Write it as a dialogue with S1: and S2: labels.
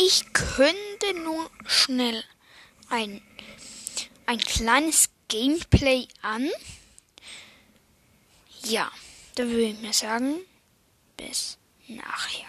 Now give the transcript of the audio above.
S1: Ich könnte nun schnell ein, ein kleines Gameplay an. Ja, da würde ich mir sagen, bis nachher.